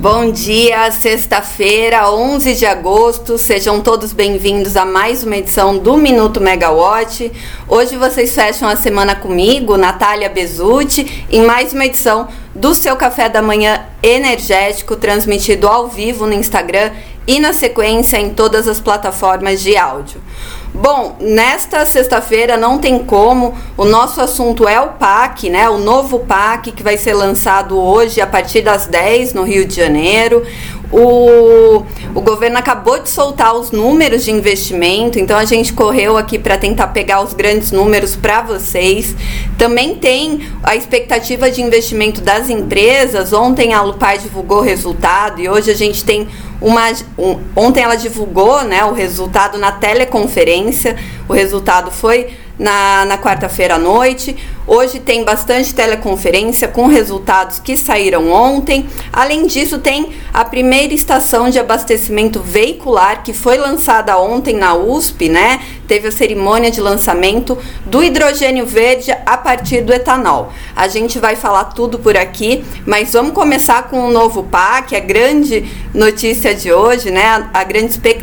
Bom dia, sexta-feira, 11 de agosto. Sejam todos bem-vindos a mais uma edição do Minuto Megawatt. Hoje vocês fecham a semana comigo, Natália Bezutti, em mais uma edição do seu café da manhã energético, transmitido ao vivo no Instagram e na sequência em todas as plataformas de áudio. Bom, nesta sexta-feira não tem como, o nosso assunto é o PAC, né? O novo PAC que vai ser lançado hoje a partir das 10 no Rio de Janeiro. O, o governo acabou de soltar os números de investimento, então a gente correu aqui para tentar pegar os grandes números para vocês. Também tem a expectativa de investimento das empresas. Ontem a Lupar divulgou o resultado e hoje a gente tem uma, um, ontem ela divulgou né, o resultado na teleconferência. O resultado foi na, na quarta-feira à noite. Hoje tem bastante teleconferência com resultados que saíram ontem. Além disso, tem a primeira estação de abastecimento veicular que foi lançada ontem na USP, né? Teve a cerimônia de lançamento do hidrogênio verde a partir do etanol. A gente vai falar tudo por aqui, mas vamos começar com o novo PAC, a grande notícia de hoje, né? A, grande expectativa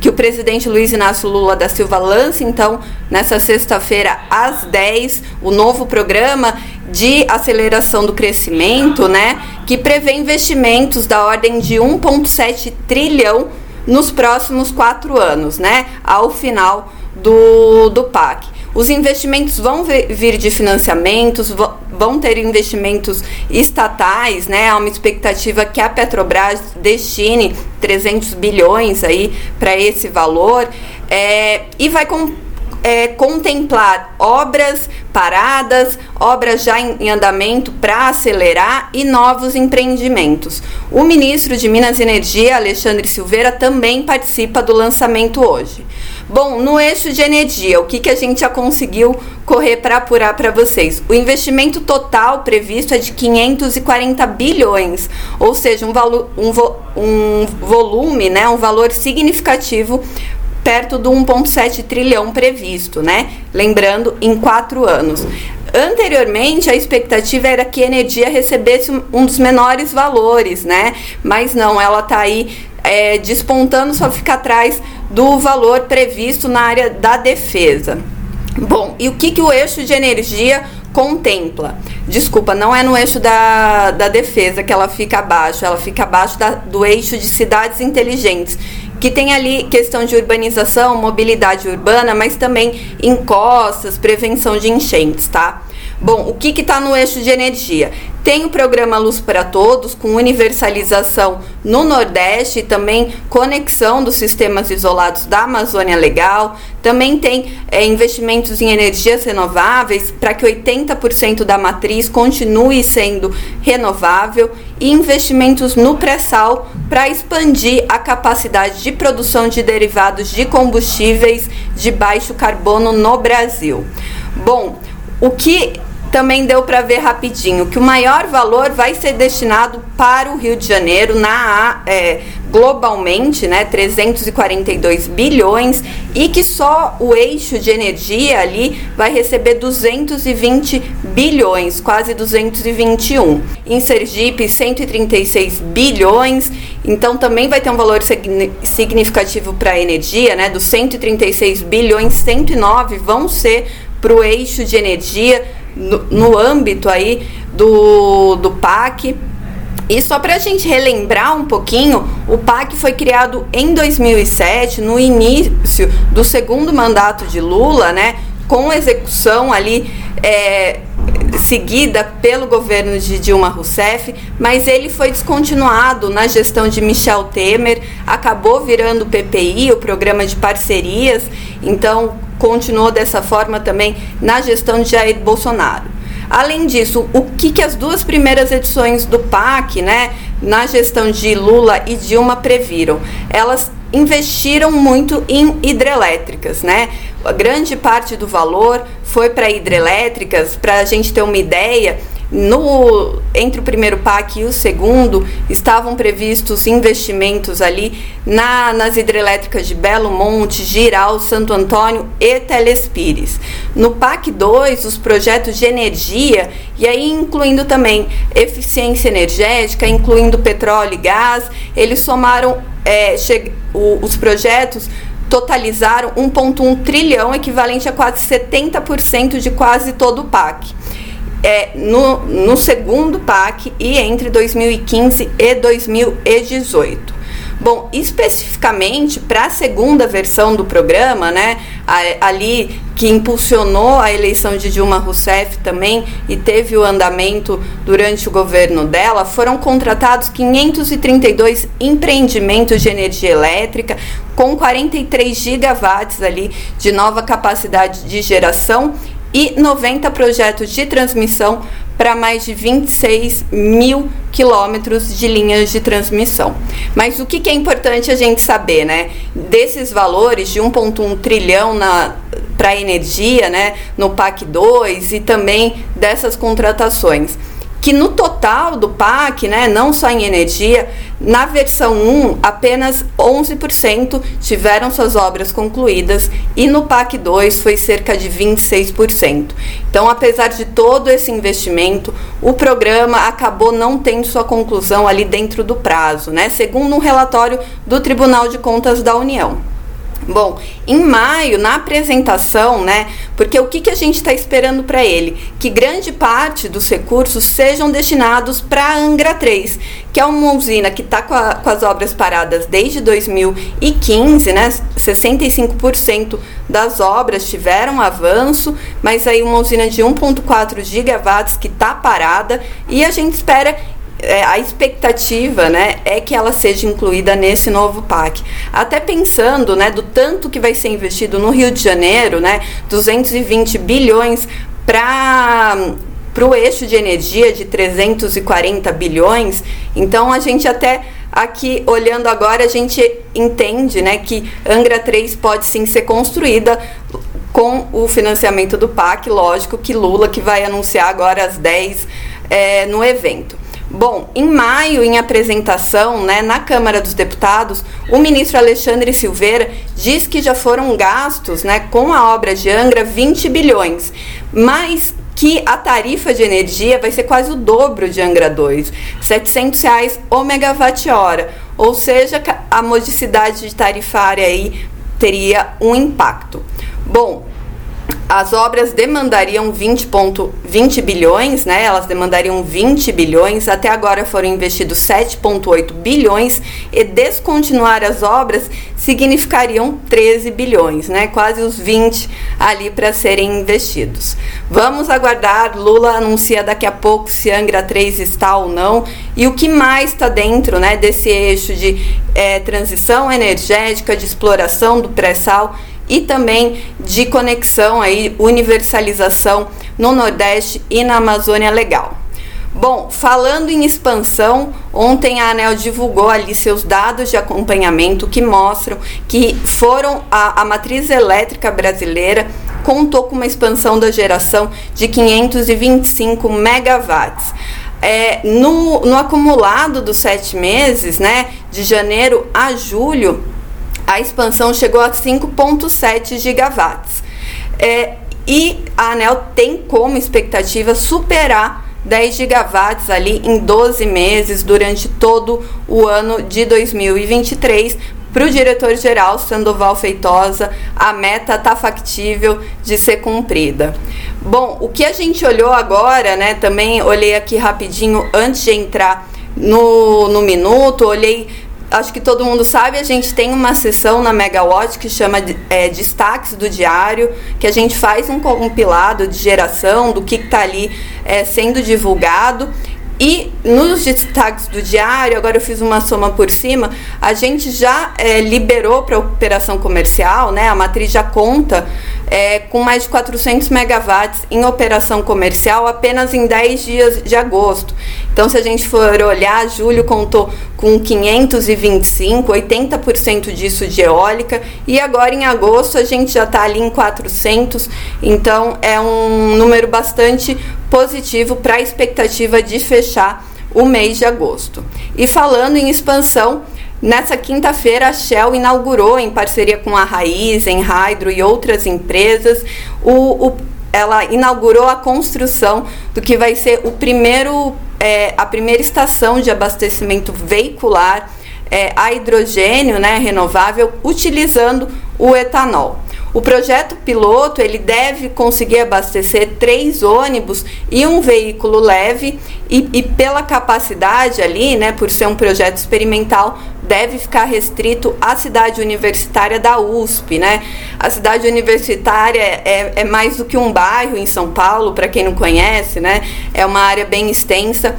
que o presidente Luiz Inácio Lula da Silva lance então nessa sexta-feira às 10 o novo programa de aceleração do crescimento, né, que prevê investimentos da ordem de 1,7 trilhão nos próximos quatro anos, né, ao final do, do PAC. Os investimentos vão vir de financiamentos, vão ter investimentos estatais, né? Há uma expectativa que a Petrobras destine 300 bilhões aí para esse valor é, e vai com é, contemplar obras paradas, obras já em, em andamento para acelerar e novos empreendimentos. O ministro de Minas e Energia, Alexandre Silveira, também participa do lançamento hoje. Bom, no eixo de energia, o que, que a gente já conseguiu correr para apurar para vocês? O investimento total previsto é de 540 bilhões, ou seja, um, valo, um, vo, um volume, né, um valor significativo perto do 1,7 trilhão previsto, né? Lembrando, em quatro anos. Anteriormente, a expectativa era que a energia recebesse um dos menores valores, né? Mas não, ela está aí é, despontando, só fica atrás do valor previsto na área da defesa. Bom, e o que, que o eixo de energia contempla? Desculpa, não é no eixo da, da defesa que ela fica abaixo, ela fica abaixo da, do eixo de cidades inteligentes, que tem ali questão de urbanização, mobilidade urbana, mas também encostas, prevenção de enchentes, tá? Bom, o que está no eixo de energia? Tem o programa Luz para Todos, com universalização no Nordeste e também conexão dos sistemas isolados da Amazônia Legal. Também tem é, investimentos em energias renováveis para que 80% da matriz continue sendo renovável e investimentos no pré-sal para expandir a capacidade de produção de derivados de combustíveis de baixo carbono no Brasil. Bom, o que também deu para ver rapidinho que o maior valor vai ser destinado para o Rio de Janeiro na é, globalmente, né, 342 bilhões e que só o eixo de energia ali vai receber 220 bilhões, quase 221. Em Sergipe, 136 bilhões. Então também vai ter um valor significativo para a energia, né, dos 136 bilhões, 109 vão ser para o eixo de energia no, no âmbito aí do, do PAC. E só para a gente relembrar um pouquinho, o PAC foi criado em 2007, no início do segundo mandato de Lula, né, com execução ali é, seguida pelo governo de Dilma Rousseff, mas ele foi descontinuado na gestão de Michel Temer, acabou virando o PPI, o Programa de Parcerias, então continuou dessa forma também na gestão de Jair Bolsonaro. Além disso, o que, que as duas primeiras edições do PAC, né, na gestão de Lula e Dilma previram? Elas investiram muito em hidrelétricas, né? A grande parte do valor foi para hidrelétricas, para a gente ter uma ideia, no, entre o primeiro PAC e o segundo, estavam previstos investimentos ali na, nas hidrelétricas de Belo Monte, Giral, Santo Antônio e Telespires. No PAC 2, os projetos de energia, e aí incluindo também eficiência energética, incluindo petróleo e gás, eles somaram é, o, os projetos totalizaram 1,1 trilhão, equivalente a quase 70% de quase todo o PAC é, no, no segundo PAC e entre 2015 e 2018. Bom, especificamente para a segunda versão do programa, né, ali que impulsionou a eleição de Dilma Rousseff também e teve o andamento durante o governo dela, foram contratados 532 empreendimentos de energia elétrica com 43 gigawatts ali de nova capacidade de geração e 90 projetos de transmissão para mais de 26 mil quilômetros de linhas de transmissão. Mas o que, que é importante a gente saber, né? Desses valores de 1,1 trilhão para energia, né, no PAC 2 e também dessas contratações que no total do PAC, né, não só em energia, na versão 1, apenas 11% tiveram suas obras concluídas e no PAC 2 foi cerca de 26%. Então, apesar de todo esse investimento, o programa acabou não tendo sua conclusão ali dentro do prazo, né, segundo um relatório do Tribunal de Contas da União. Bom, em maio, na apresentação, né? Porque o que, que a gente está esperando para ele? Que grande parte dos recursos sejam destinados para a Angra 3, que é uma usina que está com, com, as obras paradas desde 2015, né? 65% das obras tiveram avanço, mas aí uma usina de 1,4 gigawatts que está parada e a gente espera é, a expectativa né, é que ela seja incluída nesse novo PAC. Até pensando né, do tanto que vai ser investido no Rio de Janeiro, né, 220 bilhões para para o eixo de energia de 340 bilhões. Então a gente até aqui olhando agora a gente entende, né, que Angra 3 pode sim ser construída com o financiamento do PAC, lógico que Lula que vai anunciar agora às 10 é, no evento. Bom, em maio, em apresentação né, na Câmara dos Deputados, o ministro Alexandre Silveira diz que já foram gastos né, com a obra de Angra 20 bilhões, mas que a tarifa de energia vai ser quase o dobro de Angra 2, 700 reais o megawatt-hora, ou seja, a modicidade tarifária aí teria um impacto. Bom, as obras demandariam 20, 20 bilhões, né? Elas demandariam 20 bilhões. Até agora foram investidos 7,8 bilhões e descontinuar as obras significariam 13 bilhões, né? Quase os 20 ali para serem investidos. Vamos aguardar. Lula anuncia daqui a pouco se Angra 3 está ou não e o que mais está dentro, né? Desse eixo de é, transição energética, de exploração do pré-sal e também de conexão aí, universalização no Nordeste e na Amazônia Legal. Bom, falando em expansão, ontem a ANEL divulgou ali seus dados de acompanhamento que mostram que foram a, a matriz elétrica brasileira contou com uma expansão da geração de 525 megawatts. É, no, no acumulado dos sete meses, né, de janeiro a julho, a expansão chegou a 5,7 gigawatts. É, e a ANEL tem como expectativa superar 10 gigawatts ali em 12 meses durante todo o ano de 2023. Para o diretor-geral Sandoval Feitosa, a meta está factível de ser cumprida. Bom, o que a gente olhou agora, né? Também olhei aqui rapidinho antes de entrar no, no minuto, olhei acho que todo mundo sabe, a gente tem uma sessão na Megawatt que chama é, Destaques do Diário, que a gente faz um compilado de geração do que está ali é, sendo divulgado. E nos destaques do diário, agora eu fiz uma soma por cima, a gente já é, liberou para operação comercial, né? A matriz já conta é, com mais de 400 megawatts em operação comercial apenas em 10 dias de agosto. Então, se a gente for olhar, julho contou com 525, 80% disso de eólica, e agora em agosto a gente já está ali em 400, então é um número bastante positivo para a expectativa de fechar o mês de agosto. E falando em expansão, Nessa quinta-feira, a Shell inaugurou, em parceria com a Raiz, Enhydro e outras empresas, o, o, ela inaugurou a construção do que vai ser o primeiro, é, a primeira estação de abastecimento veicular é, a hidrogênio né, renovável utilizando o etanol. O projeto piloto ele deve conseguir abastecer três ônibus e um veículo leve e, e, pela capacidade ali, né, por ser um projeto experimental, deve ficar restrito à cidade universitária da USP, né? A cidade universitária é, é mais do que um bairro em São Paulo, para quem não conhece, né? É uma área bem extensa.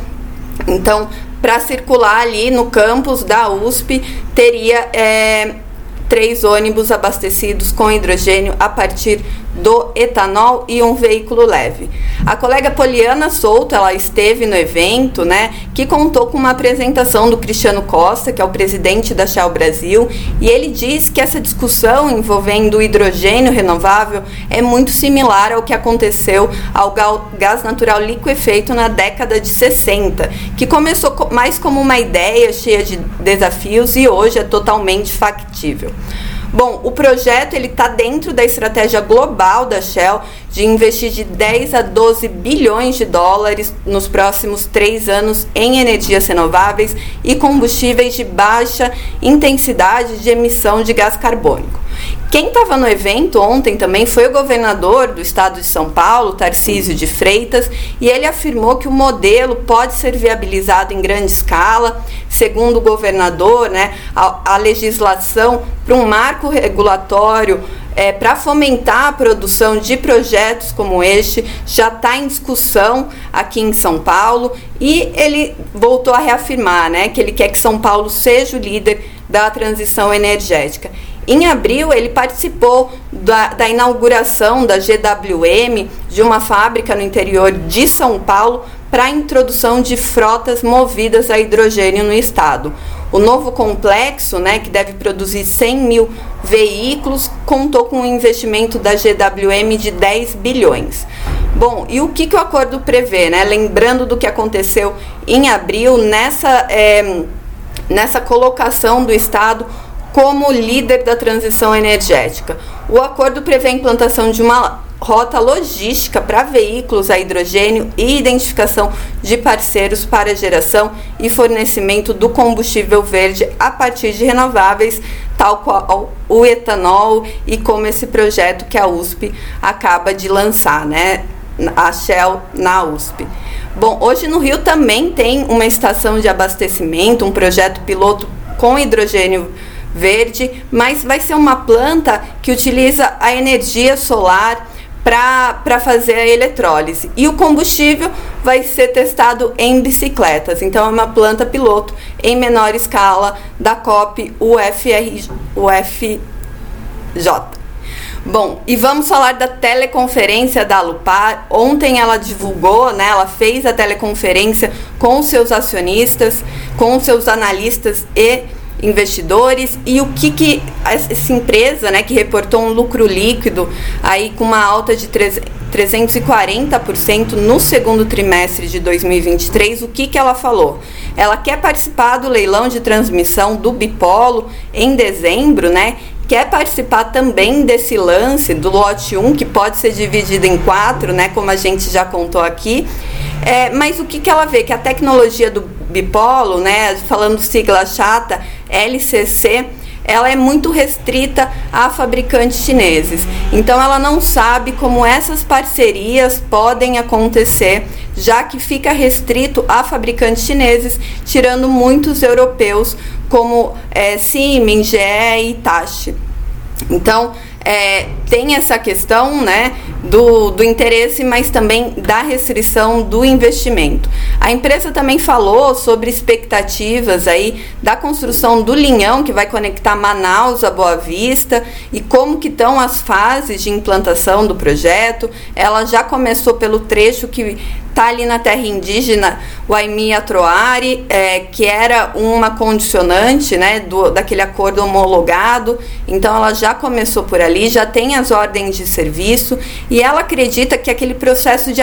Então, para circular ali no campus da USP, teria é, três ônibus abastecidos com hidrogênio a partir do etanol e um veículo leve. A colega Poliana Souto, ela esteve no evento, né, que contou com uma apresentação do Cristiano Costa, que é o presidente da Shell Brasil, e ele diz que essa discussão envolvendo o hidrogênio renovável é muito similar ao que aconteceu ao gás natural liquefeito na década de 60, que começou mais como uma ideia cheia de desafios e hoje é totalmente factível. Bom, o projeto ele está dentro da estratégia global da Shell de investir de 10 a 12 bilhões de dólares nos próximos três anos em energias renováveis e combustíveis de baixa intensidade de emissão de gás carbônico. Quem estava no evento ontem também foi o governador do estado de São Paulo, Tarcísio de Freitas, e ele afirmou que o modelo pode ser viabilizado em grande escala. Segundo o governador, né, a, a legislação para um marco regulatório é, para fomentar a produção de projetos como este já está em discussão aqui em São Paulo e ele voltou a reafirmar né, que ele quer que São Paulo seja o líder da transição energética. Em abril, ele participou da, da, inauguração da GWM, de uma fábrica no interior de São Paulo, para a introdução de frotas movidas a hidrogênio no estado. O novo complexo, né, que deve produzir 100 mil veículos, contou com um investimento da GWM de 10 bilhões. Bom, e o que, que o acordo prevê? Né? Lembrando do que aconteceu em abril, nessa, é, nessa colocação do Estado como líder da transição energética. O acordo prevê a implantação de uma rota logística para veículos a hidrogênio e identificação de parceiros para geração e fornecimento do combustível verde a partir de renováveis, tal qual o etanol e como esse projeto que a USP acaba de lançar, né? A Shell na USP. Bom, hoje no Rio também tem uma estação de abastecimento, um projeto piloto com hidrogênio verde, mas vai ser uma planta que utiliza a energia solar para fazer a eletrólise. E o combustível vai ser testado em bicicletas. Então, é uma planta piloto em menor escala da COP UFR, UFJ. Bom, e vamos falar da teleconferência da Lupar. Ontem ela divulgou, né, ela fez a teleconferência com seus acionistas, com seus analistas e investidores e o que, que essa empresa, né, que reportou um lucro líquido aí com uma alta de 340% no segundo trimestre de 2023, o que, que ela falou? Ela quer participar do leilão de transmissão do Bipolo em dezembro, né? Quer participar também desse lance do lote 1, que pode ser dividido em quatro, né? Como a gente já contou aqui. É, mas o que, que ela vê? Que a tecnologia do bipolo, né, falando sigla chata, LCC, ela é muito restrita a fabricantes chineses. Então ela não sabe como essas parcerias podem acontecer, já que fica restrito a fabricantes chineses, tirando muitos europeus como é, Siemens, GE e Hitachi. Então, é, tem essa questão né, do, do interesse, mas também da restrição do investimento. A empresa também falou sobre expectativas aí da construção do linhão que vai conectar Manaus a Boa Vista e como que estão as fases de implantação do projeto. Ela já começou pelo trecho que tá ali na terra indígena Waimia Troari, é, que era uma condicionante né, do, daquele acordo homologado, então ela já começou por ali, já tem as ordens de serviço e ela acredita que aquele processo de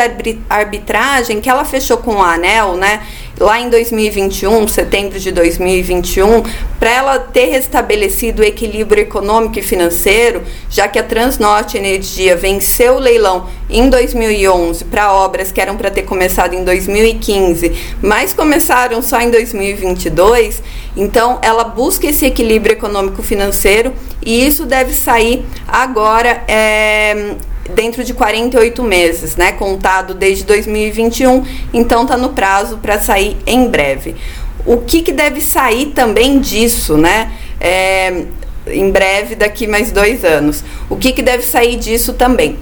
arbitragem que ela fechou com o ANEL, né, lá em 2021, setembro de 2021, para ela ter restabelecido o equilíbrio econômico e financeiro, já que a Transnorte Energia venceu o leilão em 2011 para obras que eram para ter começado em 2015, mas começaram só em 2022, então ela busca esse equilíbrio econômico financeiro e isso deve sair agora. É, dentro de 48 meses, né, contado desde 2021, então está no prazo para sair em breve. O que, que deve sair também disso, né? É, em breve, daqui mais dois anos. O que, que deve sair disso também?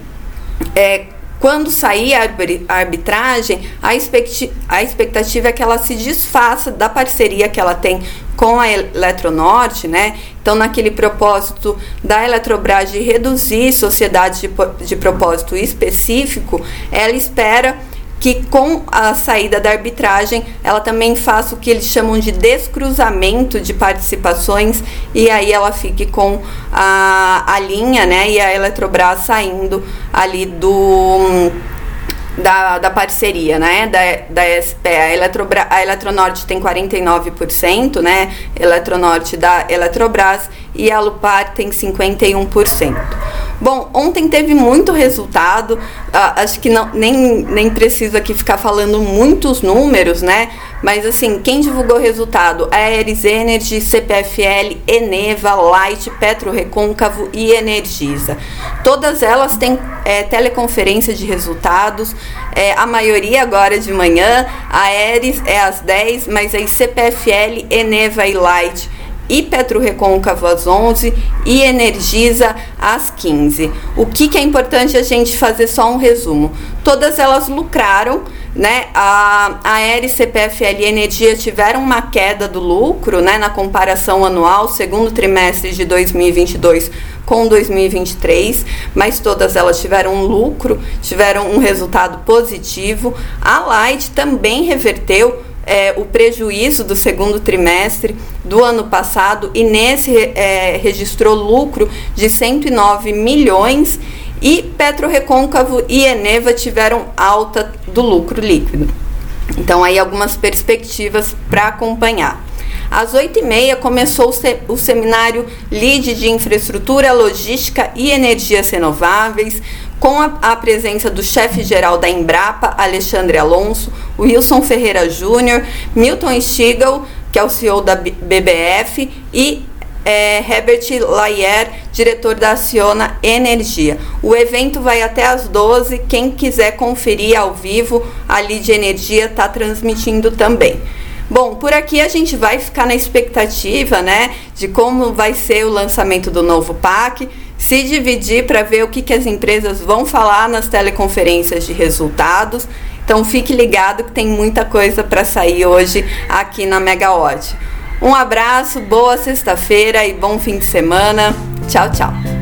É, quando sair a arbitragem, a, expectativa é que ela se desfaça da parceria que ela tem com a Eletronorte, né? Então, naquele propósito da Eletrobras de reduzir sociedades de, de propósito específico, ela espera que com a saída da arbitragem ela também faça o que eles chamam de descruzamento de participações e aí ela fique com a, a linha né, e a Eletrobras saindo ali do da, da parceria, né, da, da SPE. A, Eletrobra, a Eletronorte tem 49%, né, Eletronorte da Eletrobras e a Lupar tem 51%. Bom, ontem teve muito resultado, ah, acho que não, nem, nem preciso aqui ficar falando muitos números, né? Mas assim, quem divulgou resultado? Aeres Energy, CPFL, Eneva, Light, Petro Recôncavo e Energisa. Todas elas têm é, teleconferência de resultados, é, a maioria agora de manhã, a Aeres é às 10, mas aí CPFL, Eneva e Light e Petro Recôncavo às 11 e Energisa às 15. O que, que é importante a gente fazer só um resumo? Todas elas lucraram, né? A, a Aeres, CPFL e Energia tiveram uma queda do lucro, né, na comparação anual, segundo trimestre de 2022 com 2023, mas todas elas tiveram um lucro, tiveram um resultado positivo. A Light também reverteu é, o prejuízo do segundo trimestre do ano passado e nesse é, registrou lucro de 109 milhões e Petro Recôncavo e Eneva tiveram alta do lucro líquido. Então aí algumas perspectivas para acompanhar. Às 8h30 começou o seminário LID de Infraestrutura, Logística e Energias Renováveis, com a, a presença do chefe-geral da Embrapa, Alexandre Alonso, Wilson Ferreira Júnior, Milton Stigl, que é o CEO da BBF, e é, Herbert Layer, diretor da Aciona Energia. O evento vai até às 12. Quem quiser conferir ao vivo, a Lide Energia está transmitindo também. Bom, por aqui a gente vai ficar na expectativa, né, de como vai ser o lançamento do novo PAC se dividir para ver o que, que as empresas vão falar nas teleconferências de resultados. Então fique ligado que tem muita coisa para sair hoje aqui na Megawatt. Um abraço, boa sexta-feira e bom fim de semana. Tchau, tchau.